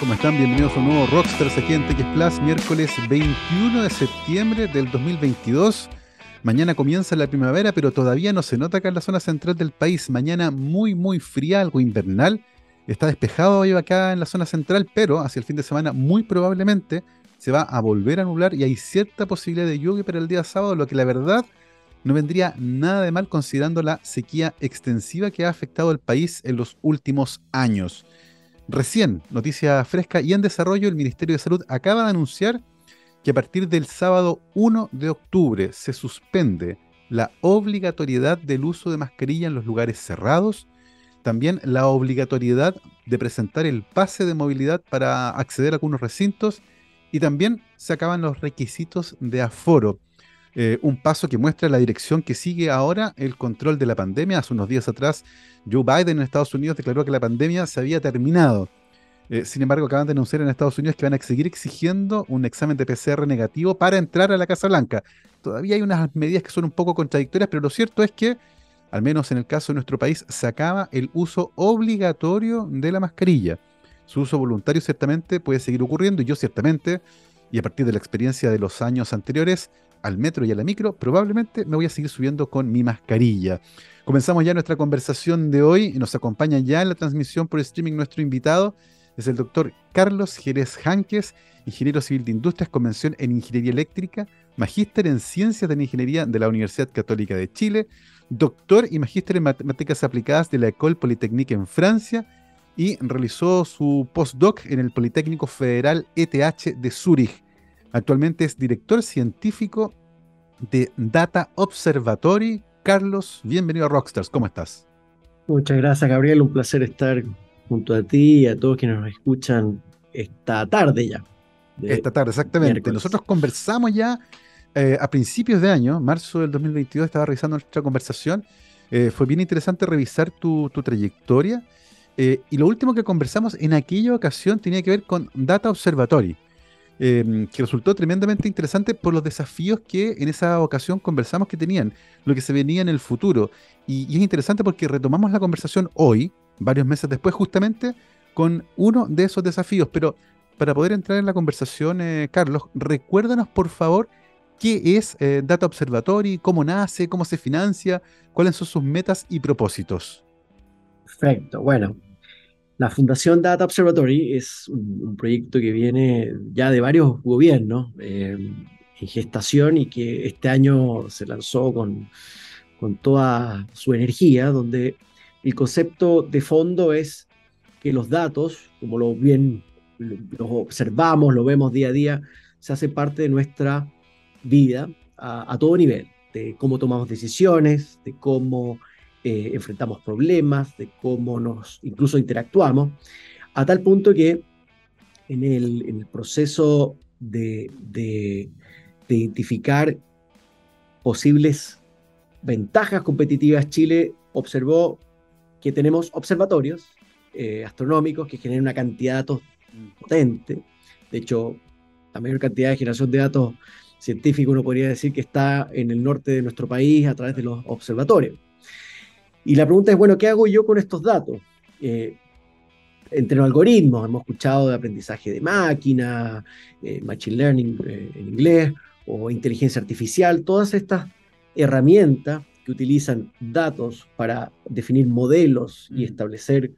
¿Cómo están? Bienvenidos a un nuevo Rockstars aquí en TX Plus, miércoles 21 de septiembre del 2022. Mañana comienza la primavera, pero todavía no se nota acá en la zona central del país. Mañana muy, muy fría, algo invernal. Está despejado hoy acá en la zona central, pero hacia el fin de semana muy probablemente se va a volver a nublar y hay cierta posibilidad de lluvia para el día sábado, lo que la verdad no vendría nada de mal considerando la sequía extensiva que ha afectado al país en los últimos años. Recién, noticia fresca y en desarrollo, el Ministerio de Salud acaba de anunciar que a partir del sábado 1 de octubre se suspende la obligatoriedad del uso de mascarilla en los lugares cerrados, también la obligatoriedad de presentar el pase de movilidad para acceder a algunos recintos y también se acaban los requisitos de aforo. Eh, un paso que muestra la dirección que sigue ahora el control de la pandemia. Hace unos días atrás, Joe Biden en Estados Unidos declaró que la pandemia se había terminado. Eh, sin embargo, acaban de anunciar en Estados Unidos que van a seguir exigiendo un examen de PCR negativo para entrar a la Casa Blanca. Todavía hay unas medidas que son un poco contradictorias, pero lo cierto es que, al menos en el caso de nuestro país, se acaba el uso obligatorio de la mascarilla. Su uso voluntario ciertamente puede seguir ocurriendo y yo ciertamente, y a partir de la experiencia de los años anteriores, al metro y a la micro, probablemente me voy a seguir subiendo con mi mascarilla. Comenzamos ya nuestra conversación de hoy nos acompaña ya en la transmisión por streaming nuestro invitado, es el doctor Carlos Jerez Janques, ingeniero civil de industrias, convención en ingeniería eléctrica, magíster en ciencias de la ingeniería de la Universidad Católica de Chile, doctor y magíster en matemáticas aplicadas de la École Polytechnique en Francia y realizó su postdoc en el Politécnico Federal ETH de Zúrich. Actualmente es director científico de Data Observatory. Carlos, bienvenido a Rockstars. ¿Cómo estás? Muchas gracias, Gabriel. Un placer estar junto a ti y a todos quienes nos escuchan esta tarde ya. Esta tarde, exactamente. Nosotros conversamos ya eh, a principios de año, marzo del 2022, estaba revisando nuestra conversación. Eh, fue bien interesante revisar tu, trayectoria. Eh, y lo último que conversamos en aquella ocasión tenía que ver con Data Observatory. Em, que resultó tremendamente interesante por los desafíos que en esa ocasión conversamos que tenían, lo que se venía en el futuro. Y, es interesante porque retomamos la conversación hoy, varios meses después, justamente con uno de esos desafíos. Pero para poder entrar en la conversación, eh, Carlos, recuérdanos por favor qué es eh, Data Observatory, cómo nace, cómo se financia, cuáles son sus metas y propósitos. Perfecto, bueno, la Fundación Data Observatory es un, proyecto que viene ya de varios gobiernos eh, en gestación y que este año se lanzó con, con toda su energía, donde el concepto de fondo es que los datos, como lo bien los observamos, lo vemos día a día, se hace parte de nuestra vida a, a todo nivel, de cómo tomamos decisiones, de cómo eh, enfrentamos problemas, de cómo nos incluso interactuamos, a tal punto que en el, proceso de, identificar posibles ventajas competitivas, Chile observó que tenemos observatorios eh, astronómicos que generan una cantidad de datos potente. De hecho, la mayor cantidad de generación de datos científicos uno podría decir que está en el norte de nuestro país a través de los observatorios. Y la pregunta es, bueno, ¿qué hago yo con estos datos? Eh, entre los algoritmos, hemos escuchado de aprendizaje de máquina, eh, machine learning eh, en inglés, o inteligencia artificial, todas estas herramientas que utilizan datos para definir modelos y mm. establecer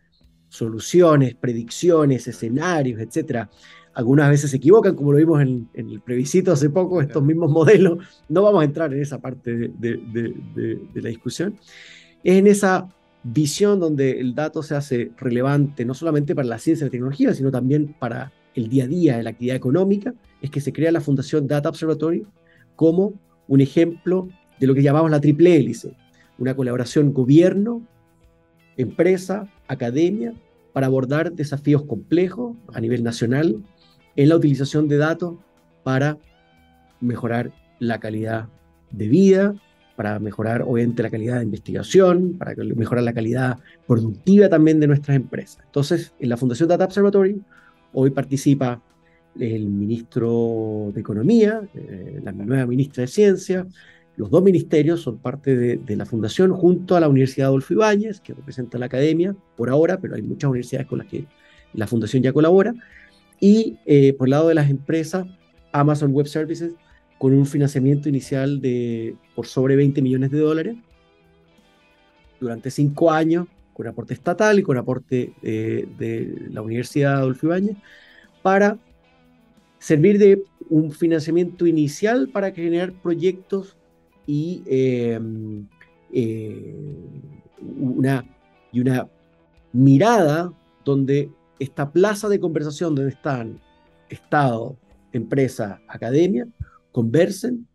soluciones, predicciones, escenarios, etc. Algunas veces se equivocan, como lo vimos en, el plebiscito hace poco, estos mismos modelos. No vamos a entrar en esa parte de la discusión es en esa visión donde el dato se hace relevante no solamente para la ciencia y la tecnología, sino también para el día a día de la actividad económica, es que se crea la Fundación Data Observatory como un ejemplo de lo que llamamos la triple hélice, una colaboración gobierno, empresa, academia, para abordar desafíos complejos a nivel nacional en la utilización de datos para mejorar la calidad de vida, para mejorar obviamente la calidad de investigación, para mejorar la calidad productiva también de nuestras empresas. Entonces, en la Fundación Data Observatory hoy participa el ministro de Economía, eh, la nueva ministra de Ciencia, los dos ministerios son parte de, la fundación junto a la Universidad Adolfo Ibáñez, que representa la academia por ahora, pero hay muchas universidades con las que la fundación ya colabora. Y eh, por el lado de las empresas, Amazon Web Services, con un financiamiento inicial de por sobre 20 millones de dólares durante cinco años, con aporte estatal y con aporte eh, de la Universidad Adolfo Ibáñez, para servir de un financiamiento inicial para generar proyectos y, em, eh, una, y una mirada donde esta plaza de conversación donde están Estado, empresa, academia, conversen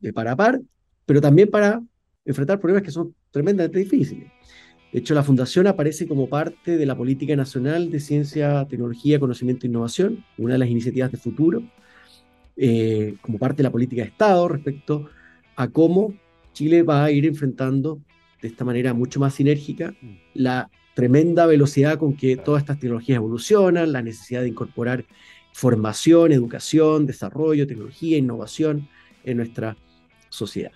de par a par, pero también para enfrentar problemas que son tremendamente difíciles. De hecho, la Fundación aparece como parte de la Política Nacional de Ciencia, Tecnología, Conocimiento e Innovación, una de las iniciativas de futuro, eh, como parte de la política de Estado respecto a cómo Chile va a ir enfrentando de esta manera mucho más sinérgica la tremenda velocidad con que todas estas tecnologías evolucionan, la necesidad de incorporar formación, educación, desarrollo, tecnología, innovación en nuestra sociedad.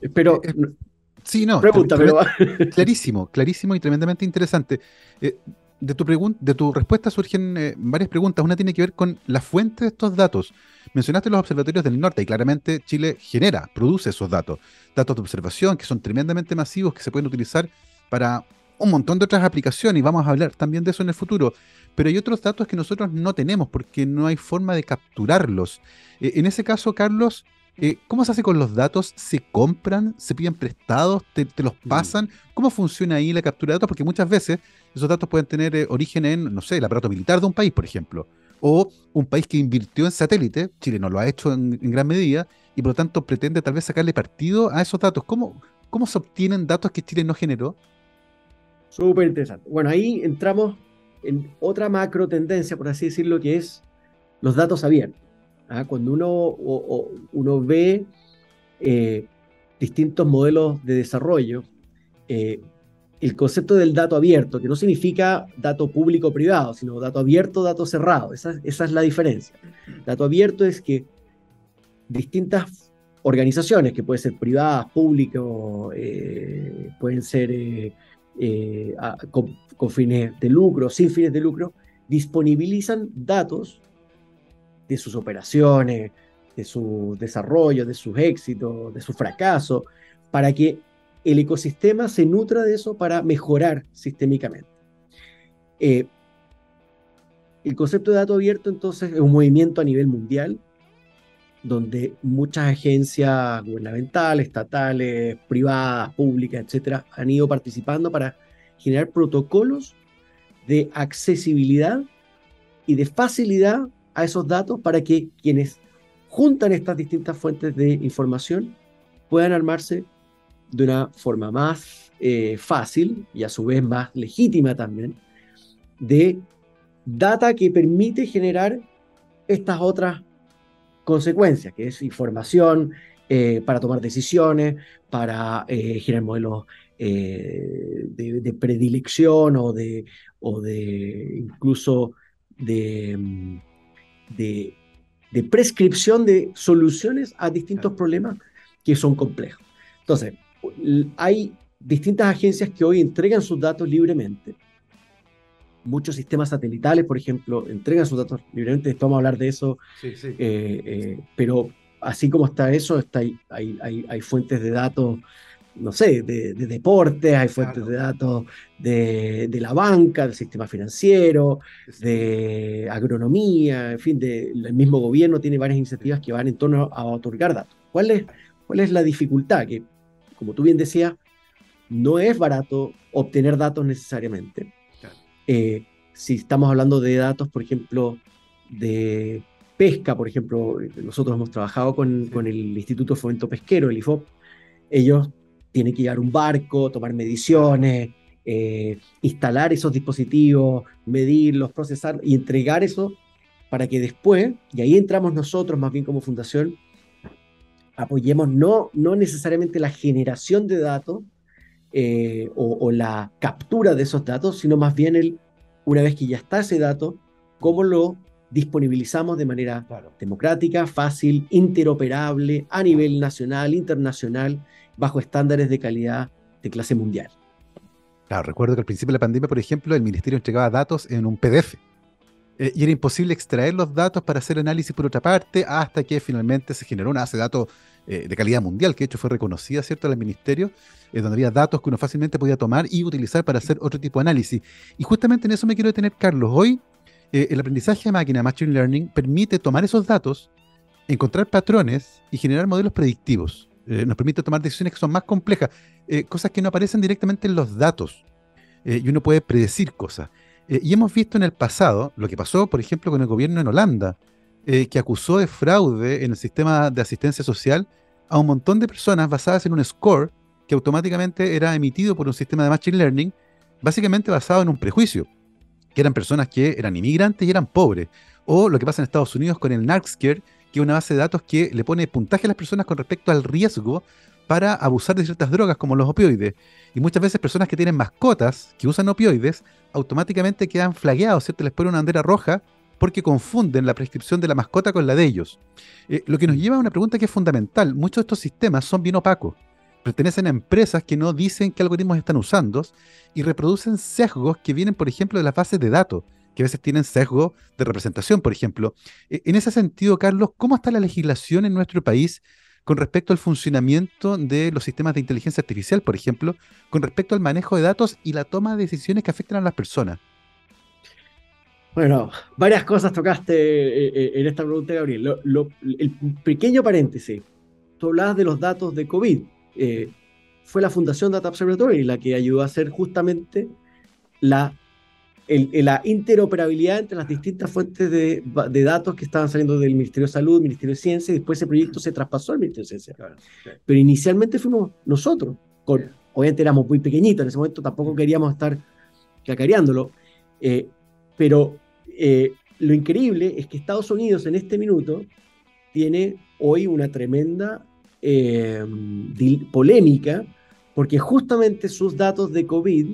Espero... Eh, eh, sí, no. Pregunta, pero... Clarísimo, clarísimo y tremendamente interesante. Eh, de, tu de tu respuesta surgen varias preguntas. Una tiene que ver con la fuente de estos datos. Mencionaste los observatorios del norte y claramente Chile genera, produce esos datos. Datos de observación que son tremendamente masivos, que se pueden utilizar para un montón de otras aplicaciones y vamos a hablar también de eso en el futuro pero hay otros datos que nosotros no tenemos porque no hay forma de capturarlos. Eh, en ese caso, Carlos, eh, ¿cómo se hace con los datos? ¿Se compran? ¿Se piden prestados? ¿Te, los mm. pasan? ¿Cómo funciona ahí la captura de datos? Porque muchas veces esos datos pueden tener eh, origen en, no sé, el aparato militar de un país, por ejemplo, o un país que invirtió en satélite, Chile no lo ha hecho en, gran medida, y por lo tanto pretende tal vez sacarle partido a esos datos. ¿Cómo, cómo se obtienen datos que Chile no generó? Súper interesante. Bueno, ahí entramos en otra macro tendencia, por así decirlo, que es los datos abiertos. ¿ah? Cuando uno, uno ve eh, distintos modelos de desarrollo, eh, el concepto del dato abierto, que no significa dato público privado, sino dato abierto, dato cerrado, esa, es la diferencia. Dato abierto es que distintas organizaciones, que pueden ser privadas, públicas, eh, pueden ser con fines de lucro, sin fines de lucro, disponibilizan datos de sus operaciones, de su desarrollo, de sus éxitos, de su fracaso, para que el ecosistema se nutra de eso para mejorar sistémicamente. Eh, el concepto de dato abierto entonces es un movimiento a nivel mundial donde muchas agencias gubernamentales, estatales, privadas, públicas, etcétera, han ido participando para generar protocolos de accesibilidad y de facilidad a esos datos para que quienes juntan estas distintas fuentes de información puedan armarse de una forma más eh, fácil y a su vez más legítima también de data que permite generar estas otras consecuencias, que es información eh, para tomar decisiones, para eh, generar modelos eh, de, predilección o de, o de incluso de, mm, de, prescripción de soluciones a distintos problemas que son complejos. Entonces, hay distintas agencias que hoy entregan sus datos libremente. Muchos sistemas satelitales, por ejemplo, entregan sus datos libremente. Después vamos a hablar de eso. Eh, eh, pero así como está eso, está, hay, hay, hay fuentes de datos no sé, de, deportes, hay fuentes de datos de, la banca, del sistema financiero, de agronomía, en fin, el mismo gobierno tiene varias iniciativas que van en torno a otorgar datos. ¿Cuál es, cuál es la dificultad? Que, como tú bien decías, no es barato obtener datos necesariamente. Eh, si estamos hablando de datos, por ejemplo, de pesca, por ejemplo, nosotros hemos trabajado con, con el Instituto Fomento Pesquero, el IFOP, ellos tiene que llevar un barco, tomar mediciones, eh, instalar esos dispositivos, medirlos, procesar y entregar eso para que después, y ahí entramos nosotros más bien como fundación, apoyemos no, no necesariamente la generación de datos eh, o, la captura de esos datos, sino más bien el, una vez que ya está ese dato, cómo lo disponibilizamos de manera democrática, fácil, interoperable a nivel nacional, internacional bajo estándares de calidad de clase mundial. Claro, recuerdo que al principio de la pandemia, por ejemplo, el ministerio entregaba datos en un PDF. Eh, y era imposible extraer los datos para hacer análisis por otra parte, hasta que finalmente se generó una base de datos eh, de calidad mundial, que de hecho fue reconocida, ¿cierto?, al ministerio, eh, donde había datos que uno fácilmente podía tomar y utilizar para hacer otro tipo de análisis. Y justamente en eso me quiero detener, Carlos. Hoy, el aprendizaje de máquina, Machine Learning, permite tomar esos datos, encontrar patrones y generar modelos predictivos. nos permite tomar decisiones que son más complejas, cosas que no aparecen directamente en los datos. y uno puede predecir cosas. Eh, y hemos visto en el pasado lo que pasó, por ejemplo, con el gobierno en Holanda, eh, que acusó de fraude en el sistema de asistencia social a un montón de personas basadas en un score que automáticamente era emitido por un sistema de Machine Learning, básicamente basado en un prejuicio, que eran personas que eran inmigrantes y eran pobres. O lo que pasa en Estados Unidos con el Narcscare, que es una base de datos que le pone puntaje a las personas con respecto al riesgo para abusar de ciertas drogas como los opioides. Y muchas veces personas que tienen mascotas que usan opioides automáticamente quedan flagueados, ¿cierto? Les pone una bandera roja porque confunden la prescripción de la mascota con la de ellos. Eh, lo que nos lleva a una pregunta que es fundamental. Muchos de estos sistemas son bien opacos. Pertenecen a empresas que no dicen qué algoritmos están usando y reproducen sesgos que vienen, por ejemplo, de las bases de datos, que a veces tienen sesgo de representación, por ejemplo. Eh, en ese sentido, Carlos, ¿cómo está la legislación en nuestro país con respecto al funcionamiento de los sistemas de inteligencia artificial, por ejemplo, con respecto al manejo de datos y la toma de decisiones que afectan a las personas? Bueno, varias cosas tocaste eh, eh, en esta pregunta, Gabriel. el pequeño paréntesis, tú hablabas de los datos de COVID. Eh, fue la Fundación Data Observatory la que ayudó a hacer justamente la la interoperabilidad entre las distintas fuentes de, datos que estaban saliendo del Ministerio de Salud, Ministerio de Ciencia, y después ese proyecto se traspasó al Ministerio de Ciencia. Pero inicialmente fuimos nosotros, con, obviamente éramos muy pequeñitos, en ese momento tampoco queríamos estar cacareándolo, eh, pero eh, lo increíble es que Estados Unidos en este minuto tiene hoy una tremenda eh, polémica, porque justamente sus datos de COVID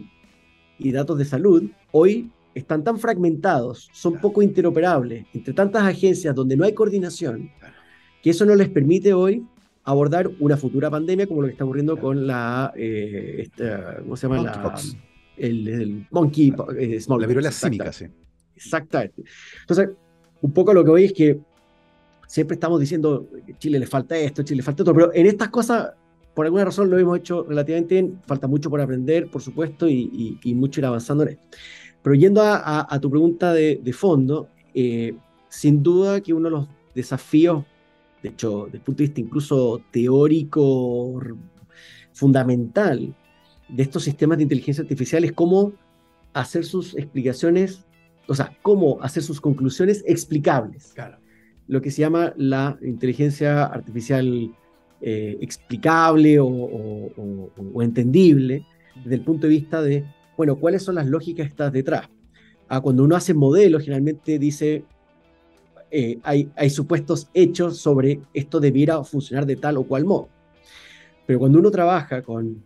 y datos de salud hoy están tan fragmentados, son poco interoperables entre tantas agencias donde no hay coordinación, que eso no les permite hoy abordar una futura pandemia como lo que está ocurriendo con la, eh, ¿cómo se llama? La, el, monkey, eh, la viruela símica, sí. Exactamente. Entonces, un poco lo que hoy es que siempre estamos diciendo que Chile le falta esto, Chile le falta otro, pero en estas cosas por alguna razón lo hemos hecho relativamente bien. Falta mucho por aprender, por supuesto, y, mucho ir avanzando en esto. Pero yendo a, tu pregunta de, fondo, eh, sin duda que uno de los desafíos, de hecho, desde el punto de vista incluso teórico, fundamental de estos sistemas de inteligencia artificial es cómo hacer sus explicaciones, o sea, cómo hacer sus conclusiones explicables. Claro. Lo que se llama la inteligencia artificial eh, explicable o, entendible desde el punto de vista de, bueno, ¿cuáles son las lógicas que están detrás? Ah, cuando uno hace modelos, generalmente dice, eh, hay, hay supuestos hechos sobre esto debiera funcionar de tal o cual modo. Pero cuando uno trabaja con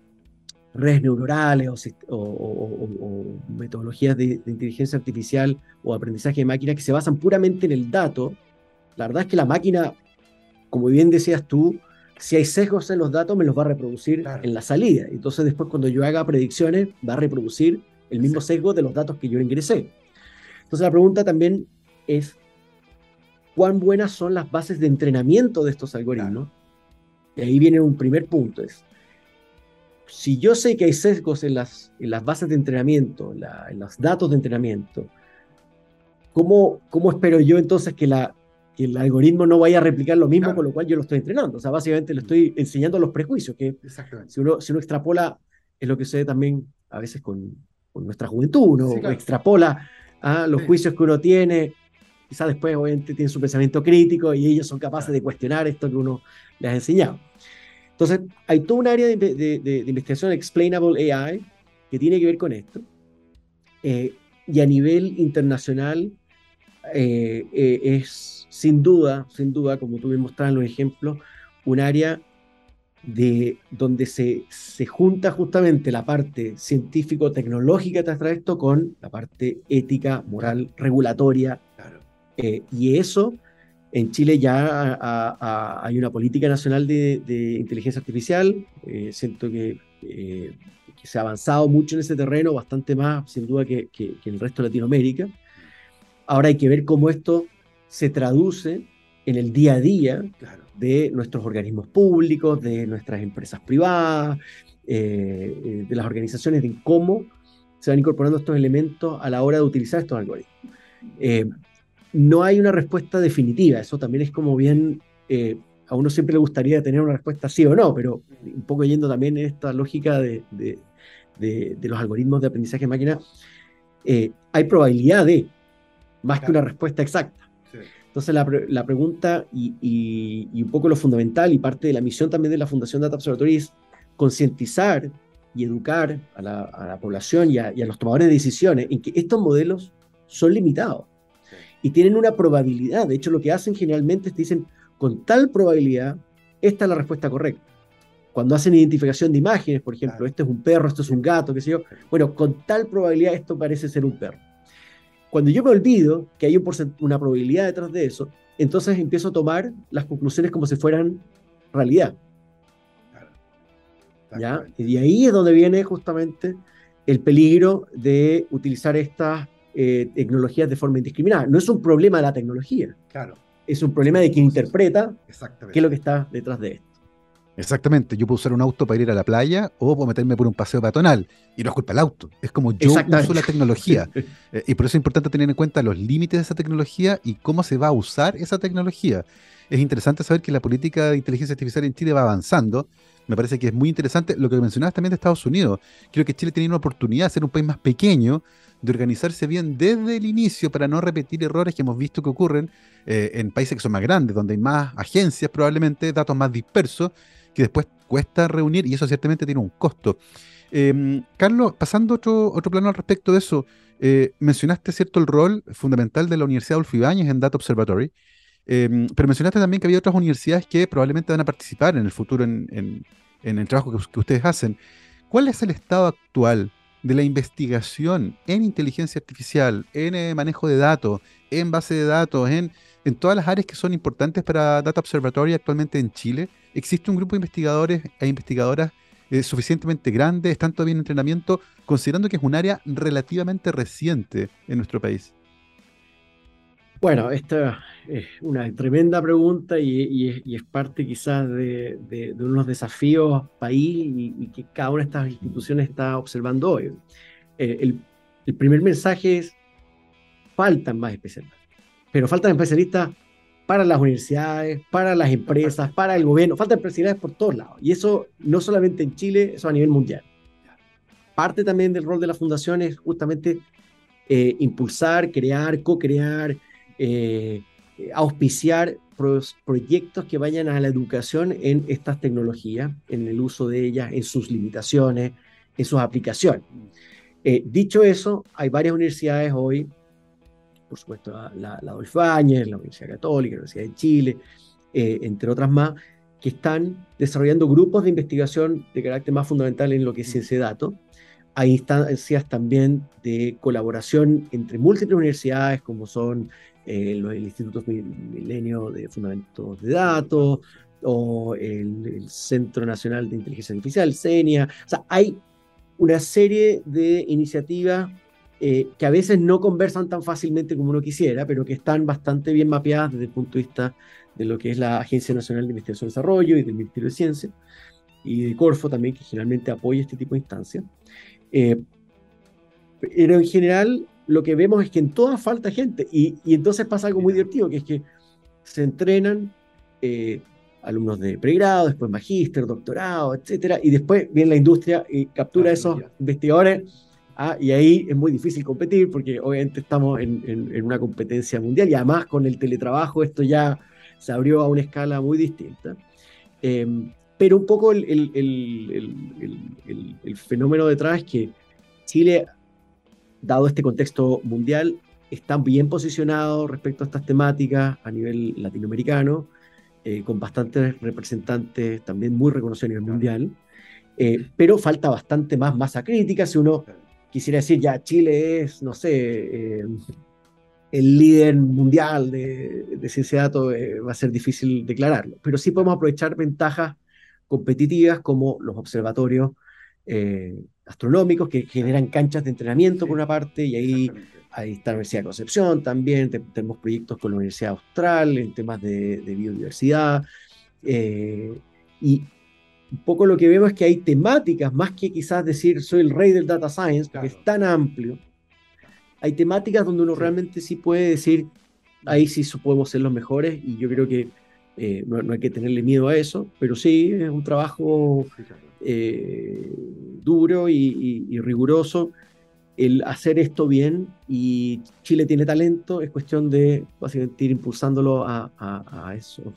redes neuronales o, metodologías de, de, inteligencia artificial o aprendizaje de máquina que se basan puramente en el dato, la verdad es que la máquina, como bien decías tú, si hay sesgos en los datos, me los va a reproducir en la salida. Entonces después cuando yo haga predicciones, va a reproducir el mismo sesgo de los datos que yo ingresé. Entonces la pregunta también es, ¿cuán buenas son las bases de entrenamiento de estos algoritmos? Y ahí viene un primer punto, es, si yo sé que hay sesgos en las, en las bases de entrenamiento, en los datos de entrenamiento, ¿cómo, ¿cómo espero yo entonces que la, que el algoritmo no vaya a replicar lo mismo, con lo cual yo lo estoy entrenando. O sea, básicamente le estoy enseñando los prejuicios, que si uno, si uno extrapola, es lo que sucede también a veces con, con nuestra juventud, uno extrapola a los juicios que uno tiene, quizás después obviamente tiene su pensamiento crítico y ellos son capaces de cuestionar esto que uno les ha enseñado. Entonces, hay todo un área de, de, de, investigación explainable AI que tiene que ver con esto. Eh, y a nivel internacional eh, eh, es sin duda, sin duda, como tú me mostrabas en los ejemplos, un área de donde se, se junta justamente la parte científico-tecnológica tras esto con la parte ética, moral, regulatoria. Eh, y eso, en Chile ya hay una política nacional de, inteligencia artificial. Eh, siento que, eh, se ha avanzado mucho en ese terreno, bastante más, sin duda, que, que, el resto de Latinoamérica. Ahora hay que ver cómo esto se traduce en el día a día de nuestros organismos públicos, de nuestras empresas privadas, eh, eh, de las organizaciones, de cómo se van incorporando estos elementos a la hora de utilizar estos algoritmos. Eh, no hay una respuesta definitiva, eso también es como bien, a uno siempre le gustaría tener una respuesta sí o no, pero un poco yendo también en esta lógica de, de, los algoritmos de aprendizaje de máquina, hay probabilidad de, más que una respuesta exacta. Entonces la, la pregunta y, y, un poco lo fundamental y parte de la misión también de la Fundación Data Observatory es concientizar y educar a la, a la población y a, y a, los tomadores de decisiones en que estos modelos son limitados y tienen una probabilidad. De hecho, lo que hacen generalmente es que dicen, con tal probabilidad, esta es la respuesta correcta. Cuando hacen identificación de imágenes, por ejemplo, este es un perro, esto es un gato, qué sé yo, bueno, con tal probabilidad esto parece ser un perro. Cuando yo me olvido que hay un una probabilidad detrás de eso, entonces empiezo a tomar las conclusiones como si fueran realidad. ¿Ya? Y ahí es donde viene justamente el peligro de utilizar estas eh, tecnologías de forma indiscriminada. No es un problema de la tecnología. Claro. Es un problema de quien interpreta qué es lo que está detrás de esto. Exactamente, yo puedo usar un auto para ir a la playa o puedo meterme por un paseo peatonal y no es culpa del auto, es como yo uso la tecnología eh, y por eso es importante tener en cuenta los límites de esa tecnología y cómo se va a usar esa tecnología. Es interesante saber que la política de inteligencia artificial en Chile va avanzando, me parece que es muy interesante lo que mencionabas también de Estados Unidos. Creo que Chile tiene una oportunidad de ser un país más pequeño, de organizarse bien desde el inicio para no repetir errores que hemos visto que ocurren eh, en países que son más grandes, donde hay más agencias probablemente, datos más dispersos que después cuesta reunir y eso ciertamente tiene un costo. Em, Carlos, pasando otro, otro plano al respecto de eso, eh, mencionaste cierto el rol fundamental de la Universidad Adolfo Ibáñez en Data Observatory, em, pero mencionaste también que había otras universidades que probablemente van a participar en el futuro en, el trabajo que, ustedes hacen. ¿Cuál es el estado actual de la investigación en inteligencia artificial, en eh, manejo de datos, en base de datos, en, en todas las áreas que son importantes para Data Observatory actualmente en Chile? existe un grupo de investigadores e investigadoras eh, suficientemente grande, están todavía en entrenamiento, considerando que es un área relativamente reciente en nuestro país? Bueno, esta es una tremenda pregunta y, es, parte quizás de, unos desafíos país y, que cada una de estas instituciones está observando hoy. Eh, el, el primer mensaje es, faltan más especialistas, pero faltan especialistas para las universidades, para las empresas, para el gobierno. Faltan especialidades por todos lados. Y eso no solamente en Chile, eso a nivel mundial. Parte también del rol de la fundación es justamente eh, impulsar, crear, co-crear, eh, auspiciar proyectos que vayan a la educación en estas tecnologías, en el uso de ellas, en sus limitaciones, en sus aplicaciones. Eh, dicho eso, hay varias universidades hoy por supuesto la, la Adolfo la Universidad Católica, la Universidad de Chile, eh, entre otras más, que están desarrollando grupos de investigación de carácter más fundamental en lo que es ciencia de datos. Hay instancias también de colaboración entre múltiples universidades, como son eh, el Instituto Milenio de Fundamentos de Datos o el, el, Centro Nacional de Inteligencia Artificial, CENIA. O sea, hay una serie de iniciativas eh, que a veces no conversan tan fácilmente como uno quisiera, pero que están bastante bien mapeadas desde el punto de vista de lo que es la Agencia Nacional de Investigación y Desarrollo y del Ministerio de Ciencia, y de Corfo también, que generalmente apoya este tipo de instancias. Eh, pero en general lo que vemos es que en todas falta gente, y, entonces pasa algo muy divertido, que es que se entrenan eh, alumnos de pregrado, después magíster, doctorado, etcétera, y después viene la industria y captura a esos investigadores Ah, y ahí es muy difícil competir porque obviamente estamos en, una competencia mundial y además con el teletrabajo esto ya se abrió a una escala muy distinta. Em, pero un poco el, el, fenómeno detrás es que Chile, dado este contexto mundial, está bien posicionado respecto a estas temáticas a nivel latinoamericano, eh, con bastantes representantes también muy reconocidos a nivel mundial. Eh, pero falta bastante más masa crítica si uno quisiera decir, ya Chile es, no sé, eh, el líder mundial de, de ciencia de datos, va a ser difícil declararlo. Pero sí podemos aprovechar ventajas competitivas como los observatorios astronómicos que generan canchas de entrenamiento por una parte, y ahí, ahí está la Universidad de Concepción también, tenemos proyectos con la Universidad Austral en temas de, biodiversidad, y un poco lo que vemos es que hay temáticas, más que quizás decir soy el rey del data science, porque es tan amplio, hay temáticas donde uno realmente sí puede decir, ahí sí podemos ser los mejores y yo creo que eh, no, hay que tenerle miedo a eso, pero sí es un trabajo eh, duro y, riguroso el hacer esto bien y Chile tiene talento, es cuestión de básicamente ir impulsándolo a, esos,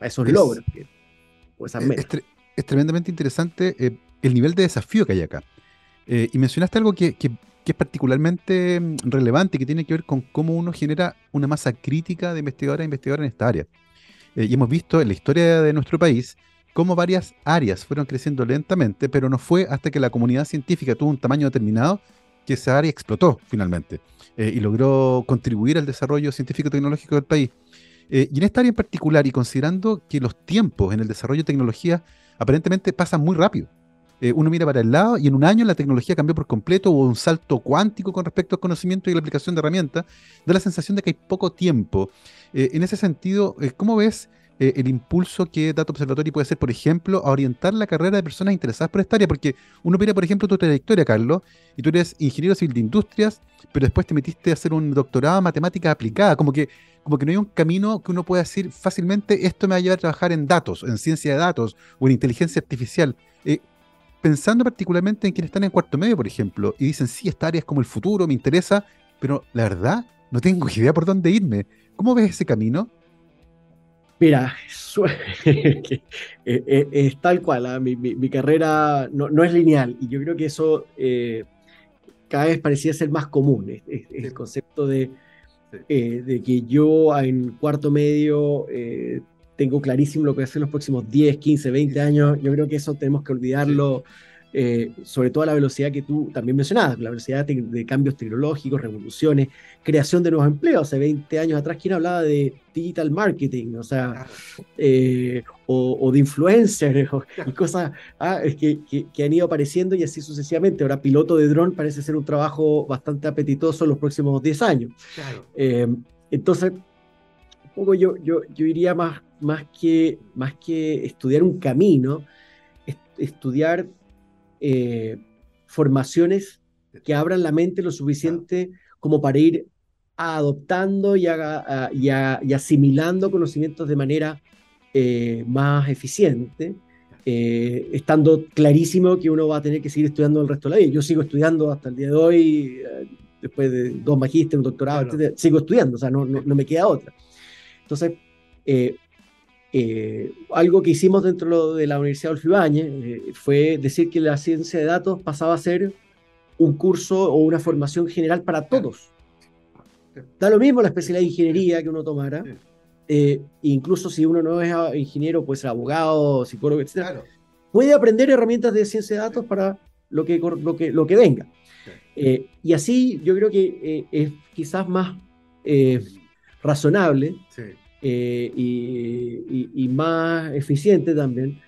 a esos logros. es, tremendamente interesante eh, el nivel de desafío que hay acá. y mencionaste algo que, que es particularmente mm, relevante y que tiene que ver con cómo uno genera una masa crítica de investigadores e investigadores en esta área. Eh, y hemos visto en la historia de nuestro país cómo varias áreas fueron creciendo lentamente, pero no fue hasta que la comunidad científica tuvo un tamaño determinado que esa área explotó finalmente eh, y logró contribuir al desarrollo científico-tecnológico del país. Eh, y en esta área en particular, y considerando que los tiempos en el desarrollo de tecnología aparentemente pasan muy rápido, eh, uno mira para el lado y en un año la tecnología cambió por completo, hubo un salto cuántico con respecto al conocimiento y la aplicación de herramientas, da la sensación de que hay poco tiempo. Eh, en ese sentido, eh, ¿cómo ves el impulso que Data Observatory puede hacer, por ejemplo, a orientar la carrera de personas interesadas por esta área? Porque uno mira, por ejemplo, tu trayectoria, Carlos, y tú eres ingeniero civil de industrias, pero después te metiste a hacer un doctorado en matemática aplicada, como que como que no hay un camino que uno pueda decir fácilmente, esto me va a llevar a trabajar en datos, en ciencia de datos o en inteligencia artificial pensando particularmente en quienes están en cuarto medio, por ejemplo, y dicen, sí, esta área es como el futuro, me interesa, pero la verdad, no tengo idea por dónde irme. ¿Cómo ves ese camino? Mira, eh, eh, es, tal cual, ¿ah? mi, carrera no, es lineal y yo creo que eso eh, cada vez parecía ser más común, el concepto de, de, que yo en cuarto medio tengo clarísimo lo que voy a hacer en los próximos 10, 15, 20 años. Yo creo que eso tenemos que olvidarlo, eh, sobre todo a la velocidad que tú también mencionabas, la velocidad de, cambios tecnológicos, revoluciones, creación de nuevos empleos. Hace 20 años atrás, ¿quién hablaba de digital marketing? O sea, eh, o, de influencers y cosas ah, que, que, han ido apareciendo y así sucesivamente. Ahora, piloto de dron parece ser un trabajo bastante apetitoso en los próximos 10 años. Eh, entonces, un poco yo, yo, yo iría más más que, más que estudiar un camino, estudiar eh, formaciones que abran la mente lo suficiente como para ir adoptando y, asimilando conocimientos de manera eh, más eficiente, eh, estando clarísimo que uno va a tener que seguir estudiando el resto de la vida. Yo sigo estudiando hasta el día de hoy, después de dos magísteres, un doctorado, sigo estudiando, o sea, no, no, me queda otra. Entonces, eh, algo que hicimos dentro de la Universidad de Olfibáñez eh, fue decir que la ciencia de datos pasaba a ser un curso o una formación general para todos. Da lo mismo la especialidad de ingeniería que uno tomara, eh, incluso si uno no es ingeniero, puede ser abogado, psicólogo, etc. Puede aprender herramientas de ciencia de datos para lo que, lo que, lo que venga. y así yo creo que es quizás más razonable eh, y, más eficiente también,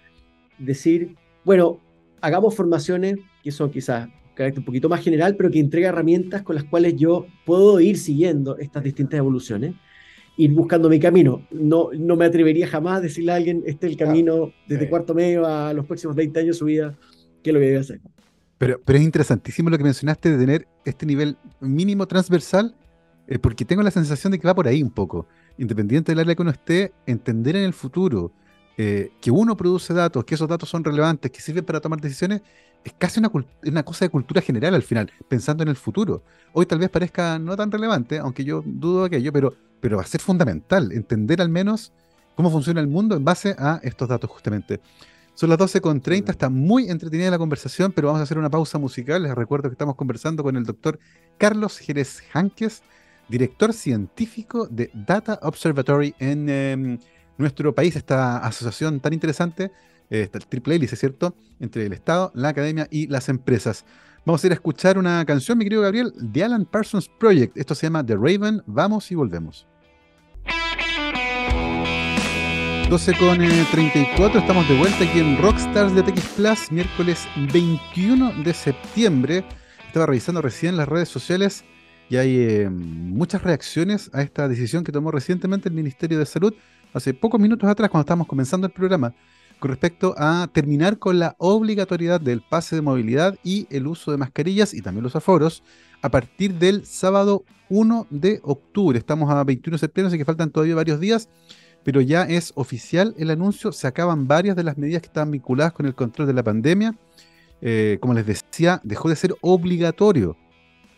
decir, bueno, hagamos formaciones que son quizás carácter un poquito más general, pero que entrega herramientas con las cuales yo puedo ir siguiendo estas distintas evoluciones, ir buscando mi camino. No, no me atrevería jamás a decirle a alguien, este es el camino desde cuarto medio a los próximos 20 años de su vida, qué es lo que debe hacer. Pero, pero es interesantísimo lo que mencionaste de tener este nivel mínimo transversal, eh, porque tengo la sensación de que va por ahí un poco independiente del área que uno esté, entender en el futuro eh, que uno produce datos, que esos datos son relevantes, que sirven para tomar decisiones, es casi una, una, cosa de cultura general al final, pensando en el futuro. Hoy tal vez parezca no tan relevante, aunque yo dudo aquello, pero, pero va a ser fundamental entender al menos cómo funciona el mundo en base a estos datos justamente. Son las 12.30, está muy entretenida la conversación, pero vamos a hacer una pausa musical. Les recuerdo que estamos conversando con el doctor Carlos Jerez Janques, director científico de Data Observatory en em, nuestro país, esta asociación tan interesante, eh, está el triple hélice, ¿cierto?, entre el Estado, la academia y las empresas. Vamos a ir a escuchar una canción, mi querido Gabriel, de Alan Parsons Project. Esto se llama The Raven. Vamos y volvemos. 12 con 34, eh, estamos de vuelta aquí en Rockstars de TX Plus, miércoles 21 de septiembre. Estaba revisando recién las redes sociales y hay eh, muchas reacciones a esta decisión que tomó recientemente el Ministerio de Salud hace pocos minutos atrás cuando estábamos comenzando el programa con respecto a terminar con la obligatoriedad del pase de movilidad y el uso de mascarillas y también los aforos a partir del sábado 1 de octubre. Estamos a 21 de septiembre, así que faltan todavía varios días pero ya es oficial el anuncio, se acaban varias de las medidas que estaban vinculadas con el control de la pandemia. Eh, como les decía, dejó de ser obligatorio,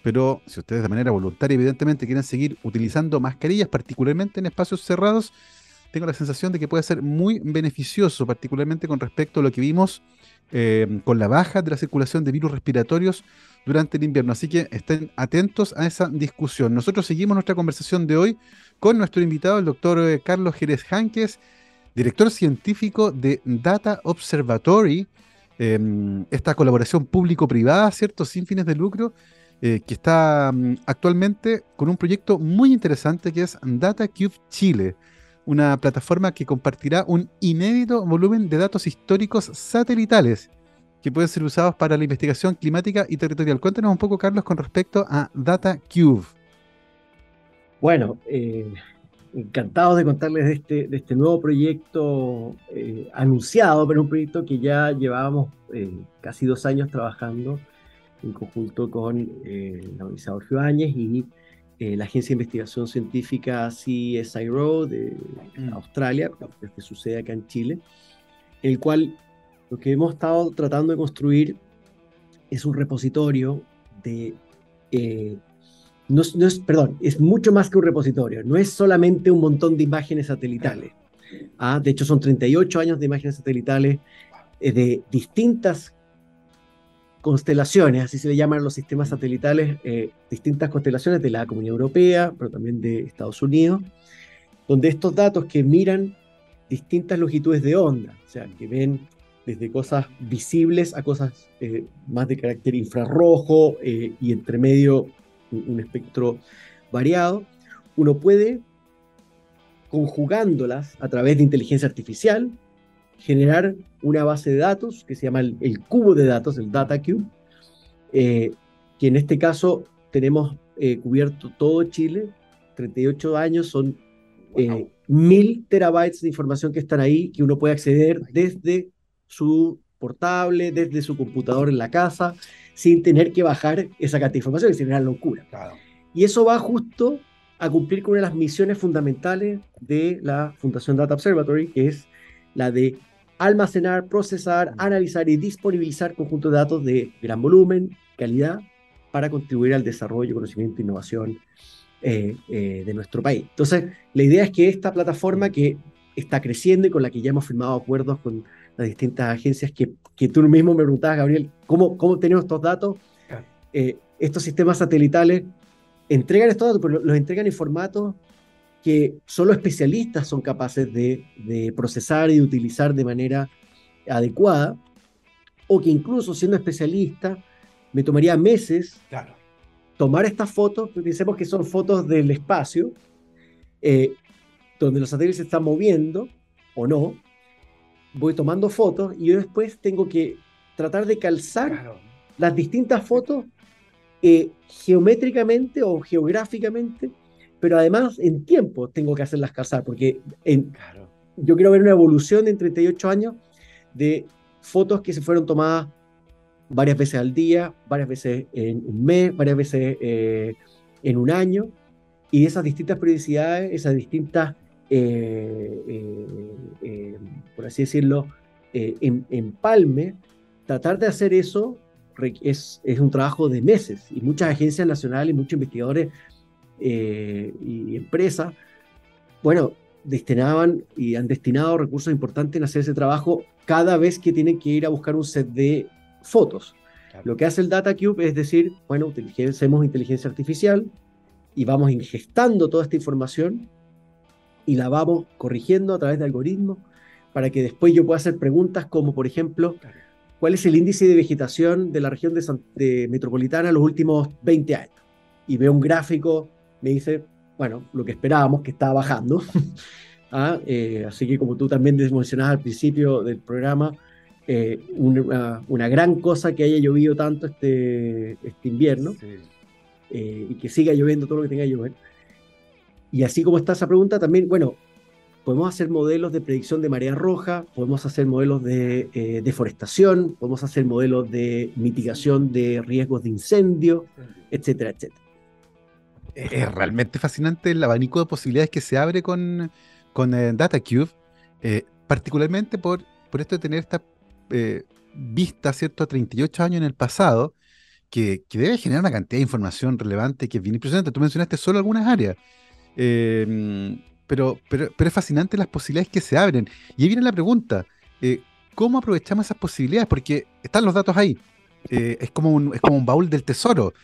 pero si ustedes de manera voluntaria evidentemente quieren seguir utilizando mascarillas, particularmente en espacios cerrados, tengo la sensación de que puede ser muy beneficioso, particularmente con respecto a lo que vimos eh, con la baja de la circulación de virus respiratorios durante el invierno. Así que estén atentos a esa discusión. Nosotros seguimos nuestra conversación de hoy con nuestro invitado, el doctor eh, Carlos Jerez Janques, director científico de Data Observatory, em, esta colaboración público-privada, ¿cierto? Sin fines de lucro, eh, que está mm, actualmente con un proyecto muy interesante que es DataCube Chile, una plataforma que compartirá un inédito volumen de datos históricos satelitales que pueden ser usados para la investigación climática y territorial. Cuéntanos un poco, Carlos, con respecto a DataCube. Bueno, eh, encantado de contarles de este, este nuevo proyecto eh, anunciado, pero un proyecto que ya llevábamos eh, casi dos años trabajando en conjunto con la Universidad Orfeo y la Agencia de Investigación Científica CSIRO de mm. Australia, que sucede acá en Chile, el cual lo que hemos estado tratando de construir es un repositorio de no, es, perdón, es mucho más que un repositorio, no es solamente un montón de imágenes satelitales. Ah, de hecho, son 38 años de imágenes satelitales eh, de distintas constelaciones, así se le llaman los sistemas satelitales, eh, distintas constelaciones de la Comunidad Europea, pero también de Estados Unidos, donde estos datos que miran distintas longitudes de onda, o sea, que ven desde cosas visibles a cosas eh, más de carácter infrarrojo y entre medio un espectro variado, uno puede, conjugándolas a través de inteligencia artificial, generar una base de datos que se llama el, cubo de datos, el Data Cube, eh, que en este caso tenemos eh, cubierto todo Chile, 38 años, son eh, mil terabytes de información que están ahí, que uno puede acceder desde su portable, desde su computador en la casa, sin tener que bajar esa cantidad de información, que sería una locura. Y eso va justo a cumplir con una de las misiones fundamentales de la Fundación Data Observatory, que es la de almacenar, procesar, analizar y disponibilizar conjuntos de datos de gran volumen, calidad, para contribuir al desarrollo, conocimiento e innovación eh, eh, de nuestro país. Entonces, la idea es que esta plataforma que está creciendo y con la que ya hemos firmado acuerdos con las distintas agencias que, que tú mismo me preguntabas, Gabriel, ¿cómo, cómo tenemos estos datos? Eh, estos sistemas satelitales entregan estos datos, pero los entregan en formatos que solo especialistas son capaces de, de, procesar y de utilizar de manera adecuada, o que incluso siendo especialista me tomaría meses tomar estas fotos, pensemos que son fotos del espacio, eh, donde los satélites se están moviendo o no, voy tomando fotos y yo después tengo que tratar de calzar las distintas fotos eh, geométricamente o geográficamente, pero además en tiempo tengo que hacerlas calzar, porque en, yo quiero ver una evolución en 38 años de fotos que se fueron tomadas varias veces al día, varias veces en un mes, varias veces eh, en un año, y esas distintas periodicidades, esas distintas eh, eh, por así decirlo, en, empalme, tratar de hacer eso es, es, un trabajo de meses y muchas agencias nacionales, muchos investigadores y empresas, bueno, destinaban y han destinado recursos importantes en hacer ese trabajo cada vez que tienen que ir a buscar un set de fotos. Lo que hace el DataCube es decir, bueno, utilicemos inteligencia artificial y vamos ingestando toda esta información y la vamos corrigiendo a través de algoritmos para que después yo pueda hacer preguntas como, por ejemplo, ¿cuál es el índice de vegetación de la región de, metropolitana en los últimos 20 años? Y veo un gráfico, me dice, bueno, lo que esperábamos, que está bajando. ¿ah? así que como tú también mencionabas al principio del programa, una, una, gran cosa que haya llovido tanto este, este invierno y que siga lloviendo todo lo que tenga que llover. Y así como está esa pregunta, también, bueno, podemos hacer modelos de predicción de marea roja, podemos hacer modelos de eh, deforestación, podemos hacer modelos de mitigación de riesgos de incendio, etcétera, etcétera. Es realmente fascinante el abanico de posibilidades que se abre con, eh, DataCube, eh, particularmente por, por esto de tener esta vista, ¿cierto?, a 38 años en el pasado, que, debe generar una cantidad de información relevante que es bien impresionante. Tú mencionaste solo algunas áreas. Eh, pero, pero, pero es fascinante las posibilidades que se abren. Y ahí viene la pregunta, eh, ¿cómo aprovechamos esas posibilidades? Porque están los datos ahí. Eh, es, como un, es como un baúl del tesoro,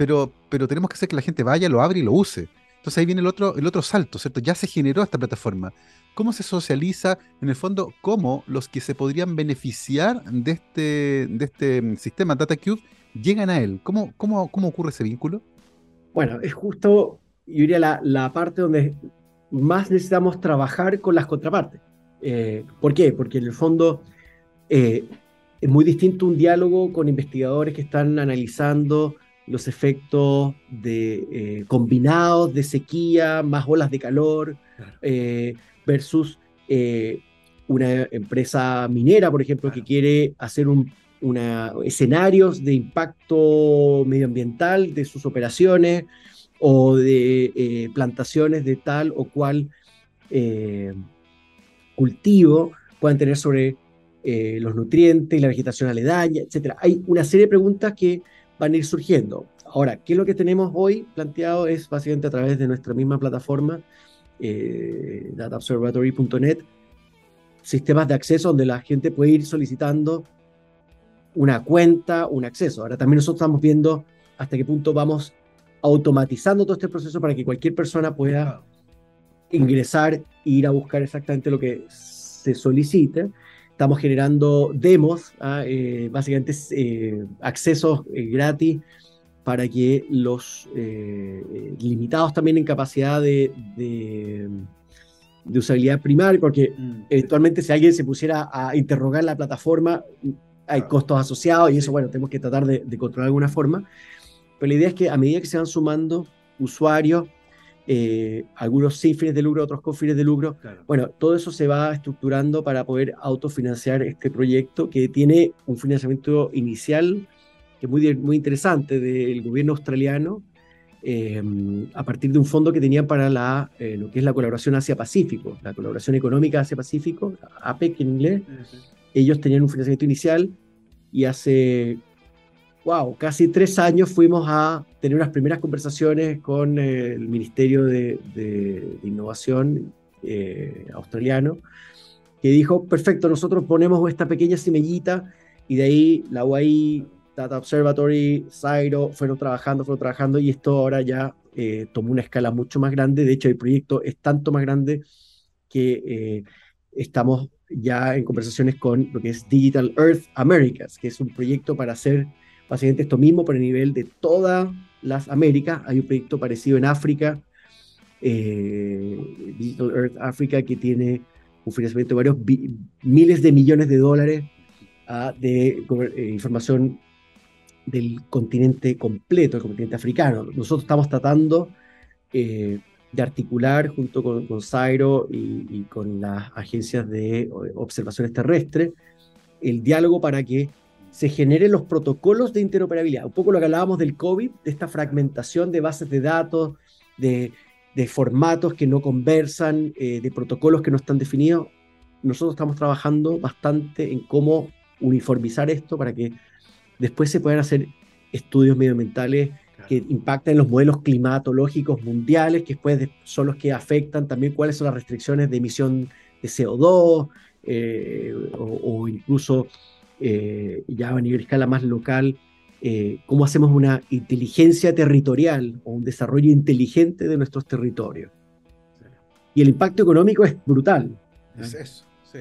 pero, pero tenemos que hacer que la gente vaya, lo abra y lo use. Entonces ahí viene el otro, el otro salto, ¿cierto? Ya se generó esta plataforma. ¿Cómo se socializa, en el fondo, cómo los que se podrían beneficiar de este, de este sistema DataCube llegan a él? ¿Cómo, cómo, cómo ocurre ese vínculo? Bueno, es justo, yo diría, la, la parte donde más necesitamos trabajar con las contrapartes. Eh, ¿Por qué? Porque en el fondo eh, es muy distinto un diálogo con investigadores que están analizando los efectos de, eh, combinados de sequía más olas de calor versus una empresa minera, por ejemplo, que quiere hacer un, una, escenarios de impacto medioambiental de sus operaciones o de eh, plantaciones de tal o cual eh, cultivo puedan tener sobre eh, los nutrientes y la vegetación aledaña, etc. Hay una serie de preguntas que van a ir surgiendo. Ahora, ¿qué es lo que tenemos hoy planteado? Es básicamente a través de nuestra misma plataforma, dataobservatory.net, sistemas de acceso donde la gente puede ir solicitando una cuenta, un acceso. Ahora también nosotros estamos viendo hasta qué punto vamos automatizando todo este proceso para que cualquier persona pueda ingresar e ir a buscar exactamente lo que se solicite. Estamos generando demos, ¿ah? eh, básicamente eh, accesos eh, gratis para que los limitados también en capacidad de, de, usabilidad primaria, porque mm. eventualmente si alguien se pusiera a interrogar la plataforma, hay costos asociados y eso, bueno, tenemos que tratar de, de controlar de alguna forma. Pero la idea es que a medida que se van sumando usuarios, eh, algunos sin fines de lucro, otros con fines de lucro, bueno, todo eso se va estructurando para poder autofinanciar este proyecto que tiene un financiamiento inicial que es muy, muy interesante del gobierno australiano, eh, a partir de un fondo que tenían para la, eh, lo que es la colaboración Asia-Pacífico, la colaboración económica Asia-Pacífico, APEC en inglés. Ellos tenían un financiamiento inicial y hace wow, casi tres años fuimos a tener unas primeras conversaciones con el Ministerio de, Innovación eh, australiano, que dijo, perfecto, nosotros ponemos esta pequeña semillita y de ahí la UAI, Data Observatory, Cyro, fueron trabajando, fueron trabajando y esto ahora ya eh, tomó una escala mucho más grande. De hecho, el proyecto es tanto más grande que eh, estamos ya en conversaciones con lo que es Digital Earth Americas, que es un proyecto para hacer básicamente esto mismo por el nivel de todas las Américas. Hay un proyecto parecido en África, eh, Digital Earth Africa, que tiene un financiamiento de varios miles de millones de dólares ah, de eh, información del continente completo, el continente africano. Nosotros estamos tratando eh, de articular junto con, con Cairo y, y, con las agencias de observaciones terrestres el diálogo para que se generen los protocolos de interoperabilidad. Un poco lo que hablábamos del COVID, de esta fragmentación de bases de datos, de, formatos que no conversan, eh, de protocolos que no están definidos. Nosotros estamos trabajando bastante en cómo uniformizar esto para que después se puedan hacer estudios medioambientales que impacten los modelos climatológicos mundiales, que después son los que afectan también cuáles son las restricciones de emisión de CO2 eh, o, incluso eh, ya a nivel escala más local, eh, cómo hacemos una inteligencia territorial o un desarrollo inteligente de nuestros territorios. Y el impacto económico es brutal. Es eso, sí.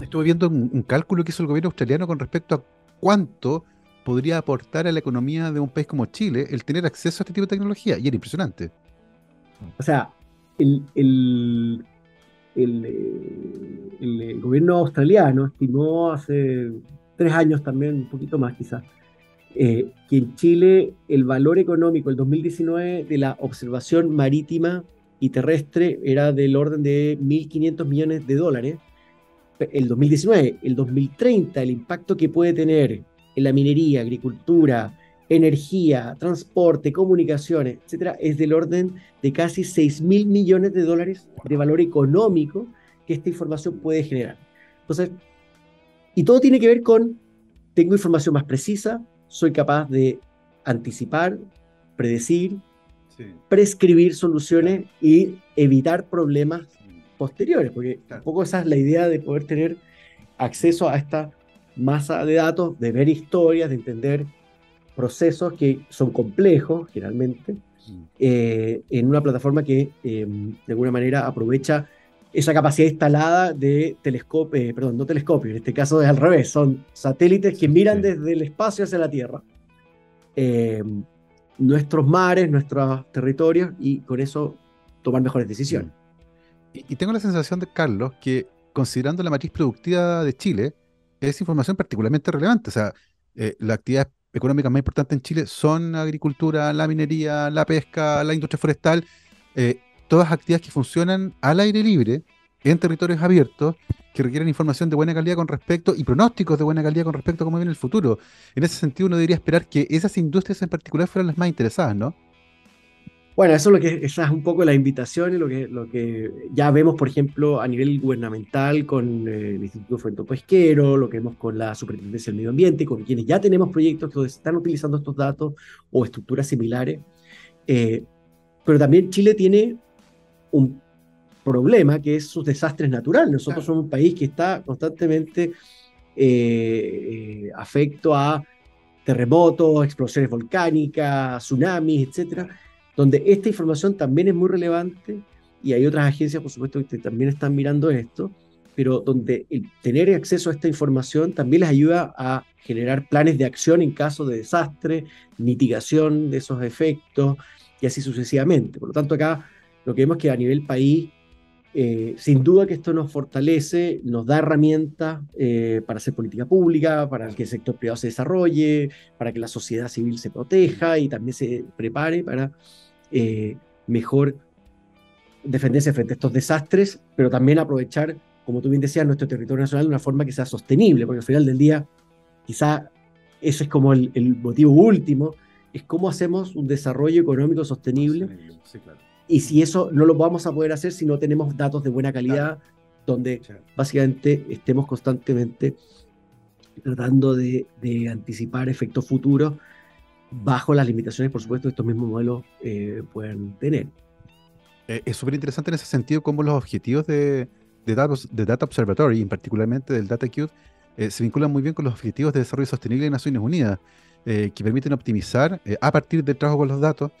Estuve viendo un, cálculo que hizo el gobierno australiano con respecto a cuánto podría aportar a la economía de un país como Chile el tener acceso a este tipo de tecnología, y era impresionante. O sea, el, el, gobierno australiano estimó hace tres años también, un poquito más quizás, que en Chile el valor económico el 2019 de la observación marítima y terrestre era del orden de 1.500 millones de dólares. El 2019, el 2030, el impacto que puede tener en la minería, agricultura, energía, transporte, comunicaciones, etcétera, es del orden de casi 6 mil millones de dólares de valor económico que esta información puede generar. Entonces, y todo tiene que ver con, tengo información más precisa, soy capaz de anticipar, predecir, prescribir soluciones y evitar problemas posteriores, porque tampoco esa es la idea de poder tener acceso a esta masa de datos, de ver historias, de entender procesos que son complejos, generalmente, eh, en una plataforma que em, de alguna manera aprovecha esa capacidad instalada de telescopio, eh, perdón, no telescopio, en este caso es al revés, son satélites que miran desde el espacio hacia la Tierra em, nuestros mares, nuestros territorios y con eso tomar mejores decisiones. Y, y tengo la sensación de, Carlos, que considerando la matriz productiva de Chile, es información particularmente relevante. O sea, eh, las actividades económicas más importantes en Chile son la agricultura, la minería, la pesca, la industria forestal, eh, todas actividades que funcionan al aire libre, en territorios abiertos, que requieren información de buena calidad con respecto y pronósticos de buena calidad con respecto a cómo viene el futuro. En ese sentido, uno debería esperar que esas industrias en particular fueran las más interesadas, ¿no? Bueno, eso es lo que esa es un poco la invitación y lo que, lo que ya vemos, por ejemplo, a nivel gubernamental con eh, el Instituto Fuento Pesquero, lo que vemos con la Superintendencia del Medio Ambiente, con quienes ya tenemos proyectos que están utilizando estos datos o estructuras similares. Eh, pero también Chile tiene un problema que es sus desastres naturales. Nosotros somos un país que está constantemente eh, afecto a terremotos, explosiones volcánicas, tsunamis, etcétera donde esta información también es muy relevante y hay otras agencias, por supuesto, que también están mirando esto, pero donde el tener acceso a esta información también les ayuda a generar planes de acción en caso de desastre, mitigación de esos efectos y así sucesivamente. Por lo tanto, acá lo que vemos que a nivel país, eh, sin duda que esto nos fortalece, nos da herramientas eh, para hacer política pública, para que el sector privado se desarrolle, para que la sociedad civil se proteja y también se prepare para eh, mejor defenderse frente a estos desastres, pero también aprovechar, como tú bien decías, nuestro territorio nacional de una forma que sea sostenible, porque al final del día, quizá eso es como el, motivo último, es cómo hacemos un desarrollo económico sostenible. Y si eso no lo vamos a poder hacer si no tenemos datos de buena calidad, donde básicamente estemos constantemente tratando de, de anticipar efectos futuros bajo las limitaciones, por supuesto, que estos mismos modelos eh, pueden tener. Eh, es súper interesante en ese sentido cómo los objetivos de, de, de Data Observatory, y particularmente del DataCube, eh, se vinculan muy bien con los objetivos de desarrollo sostenible de Naciones Unidas, que permiten optimizar, a partir del trabajo con los datos,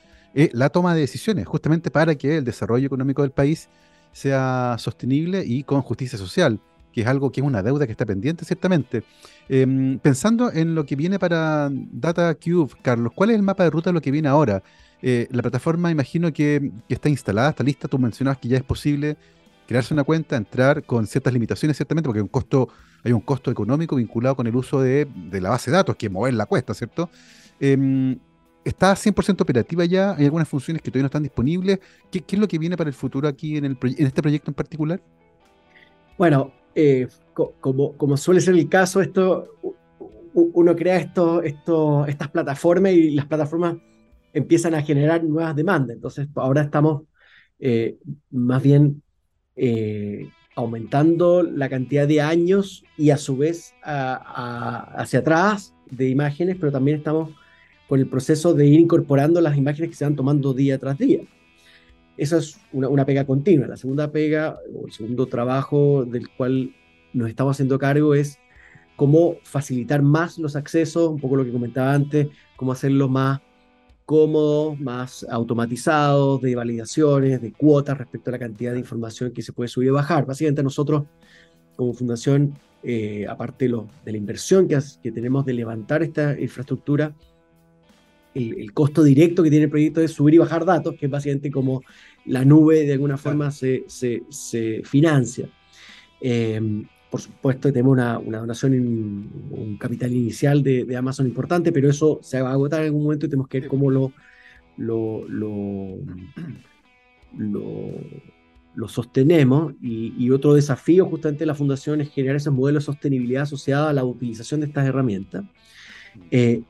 la toma de decisiones, justamente para que el desarrollo económico del país sea sostenible y con justicia social que es algo que es una deuda que está pendiente, ciertamente. Em, pensando en lo que viene para DataCube, Carlos, ¿cuál es el mapa de ruta de lo que viene ahora? Eh, la plataforma, imagino que, está instalada, está lista. Tú mencionabas que ya es posible crearse una cuenta, entrar con ciertas limitaciones, ciertamente, porque hay un costo, hay un costo económico vinculado con el uso de, la base de datos, que es mover la cuesta, ¿cierto? Em, ¿Está 100% operativa ya? ¿Hay algunas funciones que todavía no están disponibles? ¿Qué, es lo que viene para el futuro aquí en, el, en este proyecto en particular? Bueno, eh, como, suele ser el caso, esto, uno crea esto, estas plataformas y las plataformas empiezan a generar nuevas demandas. Entonces, ahora estamos eh, más bien eh, aumentando la cantidad de años y a su vez hacia atrás de imágenes, pero también estamos con el proceso de ir incorporando las imágenes que se van tomando día tras día. Eso es una, pega continua. La segunda pega, o el segundo trabajo del cual nos estamos haciendo cargo es cómo facilitar más los accesos, un poco lo que comentaba antes, cómo hacerlo más cómodos, más automatizados, de validaciones, de cuotas respecto a la cantidad de información que se puede subir y bajar. Básicamente nosotros, como fundación, eh, aparte lo, de la inversión que, que tenemos de levantar esta infraestructura, el, costo directo que tiene el proyecto es subir y bajar datos, que es básicamente como la nube de alguna forma se, se, financia. Eh, por supuesto, tenemos una, una donación, un capital inicial de, de, Amazon importante, pero eso se va a agotar en algún momento y tenemos que ver cómo lo, lo, lo, lo, sostenemos. Y, otro desafío justamente de la fundación es generar ese modelo de sostenibilidad asociado a la utilización de estas herramientas. Eh,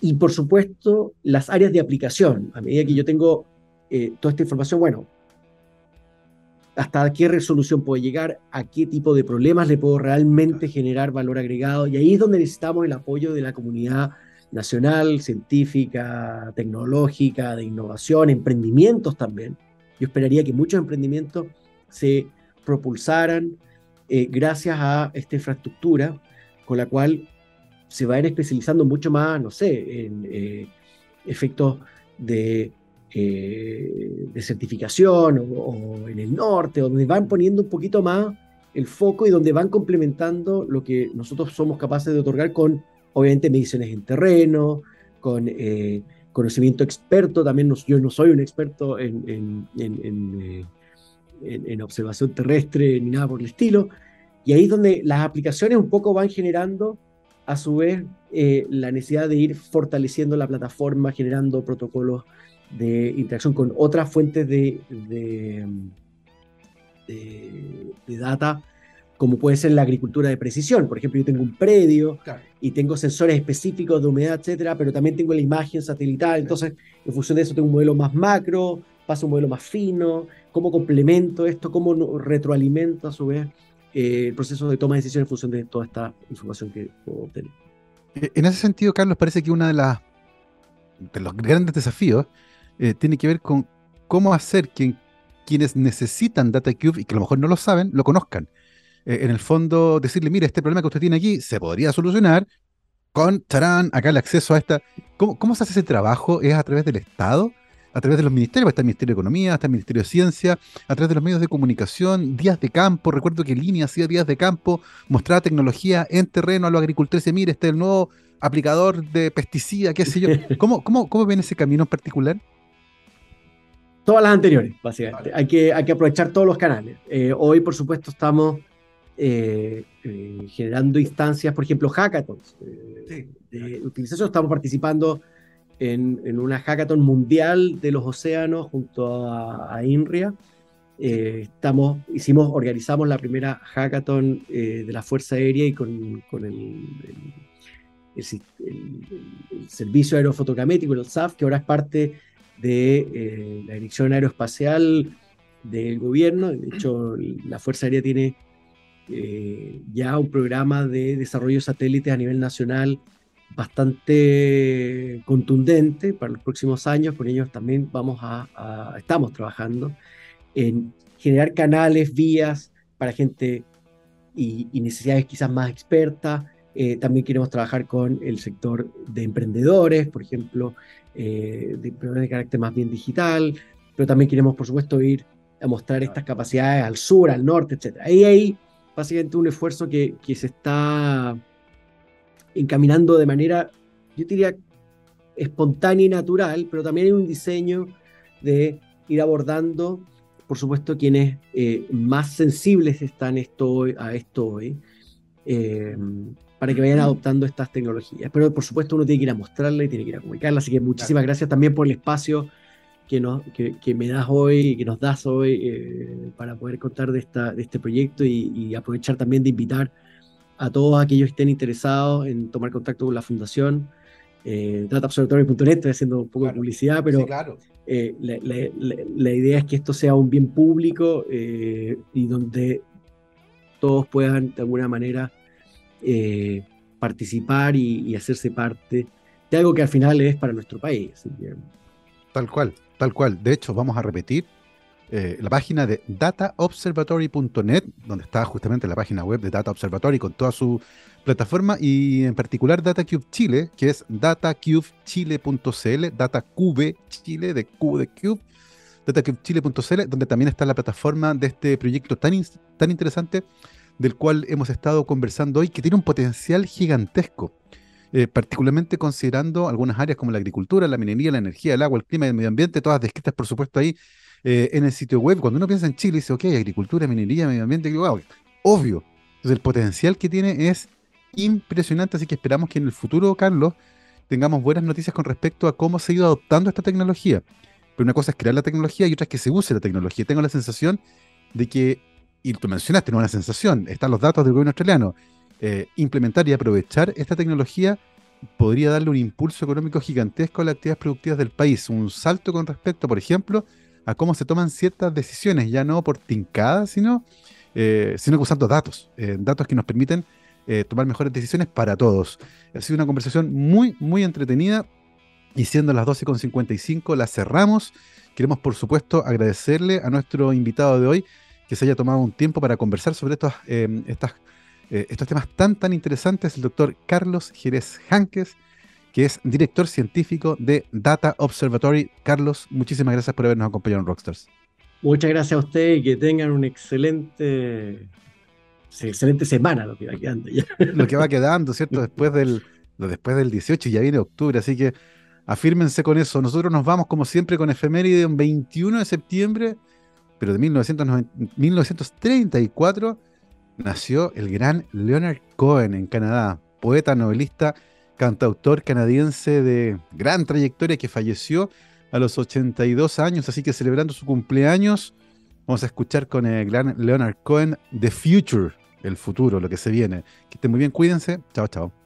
y por supuesto, las áreas de aplicación. A medida que yo tengo eh, toda esta información, bueno, hasta qué resolución puedo llegar, a qué tipo de problemas le puedo realmente generar valor agregado. Y ahí es donde necesitamos el apoyo de la comunidad nacional, científica, tecnológica, de innovación, emprendimientos también. Yo esperaría que muchos emprendimientos se propulsaran eh, gracias a esta infraestructura con la cual se van especializando mucho más, no sé, en eh, efectos de, eh, de certificación o, en el norte, donde van poniendo un poquito más el foco y donde van complementando lo que nosotros somos capaces de otorgar con, obviamente, mediciones en terreno, con eh, conocimiento experto. También yo no soy un experto en, en, en, en, observación terrestre ni nada por el estilo. Y ahí es donde las aplicaciones un poco van generando a su vez eh, la necesidad de ir fortaleciendo la plataforma, generando protocolos de interacción con otras fuentes de, de, data, como puede ser la agricultura de precisión. Por ejemplo, yo tengo un predio y tengo sensores específicos de humedad, etcétera, pero también tengo la imagen satelital. Entonces, en función de eso, tengo un modelo más macro, paso a un modelo más fino, cómo complemento esto, cómo retroalimento a su vez eh, el proceso de toma de decisión en función de toda esta información que puedo obtener. Eh, en ese sentido, Carlos, parece que uno de, las, de los grandes desafíos eh, tiene que ver con cómo hacer que quienes necesitan DataCube y que a lo mejor no lo saben, lo conozcan. en el fondo, decirle, mire, este problema que usted tiene aquí se podría solucionar con, charán, acá el acceso a esta. ¿Cómo, ¿Cómo se hace ese trabajo? ¿Es a través del Estado? A través de los ministerios, está el Ministerio de Economía, está el Ministerio de Ciencia, a través de los medios de comunicación, días de campo, recuerdo que Línea hacía días de campo, mostraba tecnología en terreno a los agricultores, y mire, este es el nuevo aplicador de pesticida, qué sé yo. ¿Cómo, cómo, cómo ven ese camino en particular? Todas las anteriores, básicamente. Hay, que, hay que aprovechar todos los canales. Eh, hoy, por supuesto, estamos eh, eh, generando instancias, por ejemplo, hackathons de utilización. Estamos participando en, una hackathon mundial de los océanos junto a, INRIA. Eh, estamos, hicimos, organizamos la primera hackathon eh, de la Fuerza Aérea y con, con el, el, Servicio Aerofotogramétrico, el SAF, que ahora es parte de eh, la Dirección Aeroespacial del gobierno. De hecho, la Fuerza Aérea tiene ya un programa de desarrollo de satélites a nivel nacional bastante contundente para los próximos años. Con ellos también vamos a, estamos trabajando en generar canales, vías para gente y, necesidades quizás más expertas. Eh, también queremos trabajar con el sector de emprendedores, por ejemplo, eh, de, de carácter más bien digital, pero también queremos, por supuesto, ir a mostrar estas capacidades al sur, al norte, etc. Ahí hay básicamente un esfuerzo que, que se está encaminando de manera, yo diría, espontánea y natural, pero también hay un diseño de ir abordando, por supuesto, quienes eh, más sensibles están esto, a esto hoy, eh, para que vayan adoptando estas tecnologías. Pero por supuesto uno tiene que ir a mostrarla y tiene que ir a comunicarla, así que muchísimas gracias también por el espacio que, nos, que, me das hoy, que nos das hoy eh, para poder contar de, esta, de este proyecto y, y aprovechar también de invitar a todos aquellos que estén interesados en tomar contacto con la fundación. Eh, dataobservatory.net, estoy haciendo un poco de publicidad, pero eh, la, idea es que esto sea un bien público eh, y donde todos puedan de alguna manera eh, participar y, hacerse parte de algo que al final es para nuestro país. Tal cual, tal cual. De hecho, vamos a repetir eh, la página de dataobservatory.net, donde está justamente la página web de Data Observatory con toda su plataforma y en particular DataCube Chile, que es datacubechile.cl, datacube Chile de Cube de Cube, datacubechile.cl, donde también está la plataforma de este proyecto tan, tan interesante del cual hemos estado conversando hoy, que tiene un potencial gigantesco. eh, particularmente considerando algunas áreas como la agricultura, la minería, la energía, el agua, el clima y el medio ambiente, todas descritas, por supuesto, ahí eh, en el sitio web. Cuando uno piensa en Chile, dice, ok, agricultura, minería, medio ambiente, wow, obvio. Entonces, el potencial que tiene es impresionante, así que esperamos que en el futuro, Carlos, tengamos buenas noticias con respecto a cómo se ha ido adoptando esta tecnología. Pero una cosa es crear la tecnología y otra es que se use la tecnología. Tengo la sensación de que, y tú mencionaste, no una sensación, están los datos del gobierno australiano, eh, implementar y aprovechar esta tecnología podría darle un impulso económico gigantesco a las actividades productivas del país, un salto con respecto, por ejemplo, cómo se toman ciertas decisiones, ya no por tincadas, sino, eh, sino usando datos, eh, datos que nos permiten tomar mejores decisiones para todos. Ha sido una conversación muy, muy entretenida y siendo las 12.55 la cerramos. Queremos, por supuesto, agradecerle a nuestro invitado de hoy que se haya tomado un tiempo para conversar sobre estos, estas eh, estos temas tan, tan interesantes, el doctor Carlos Jerez Hanques, que es director científico de Data Observatory. Carlos, muchísimas gracias por habernos acompañado en Rockstars. Muchas gracias a usted y que tengan una excelente, excelente semana lo que va quedando ya. Lo que va quedando, ¿cierto? Después del, después del 18 y ya viene octubre, así que afírmense con eso. Nosotros nos vamos como siempre con efeméride un 21 de septiembre, pero de 1934 nació el gran Leonard Cohen en Canadá, poeta, novelista, cantautor canadiense de gran trayectoria que falleció a los 82 años, así que celebrando su cumpleaños, vamos a escuchar con el gran Leonard Cohen The Future, el futuro, lo que se viene. Que estén muy bien, cuídense. Chao, chao.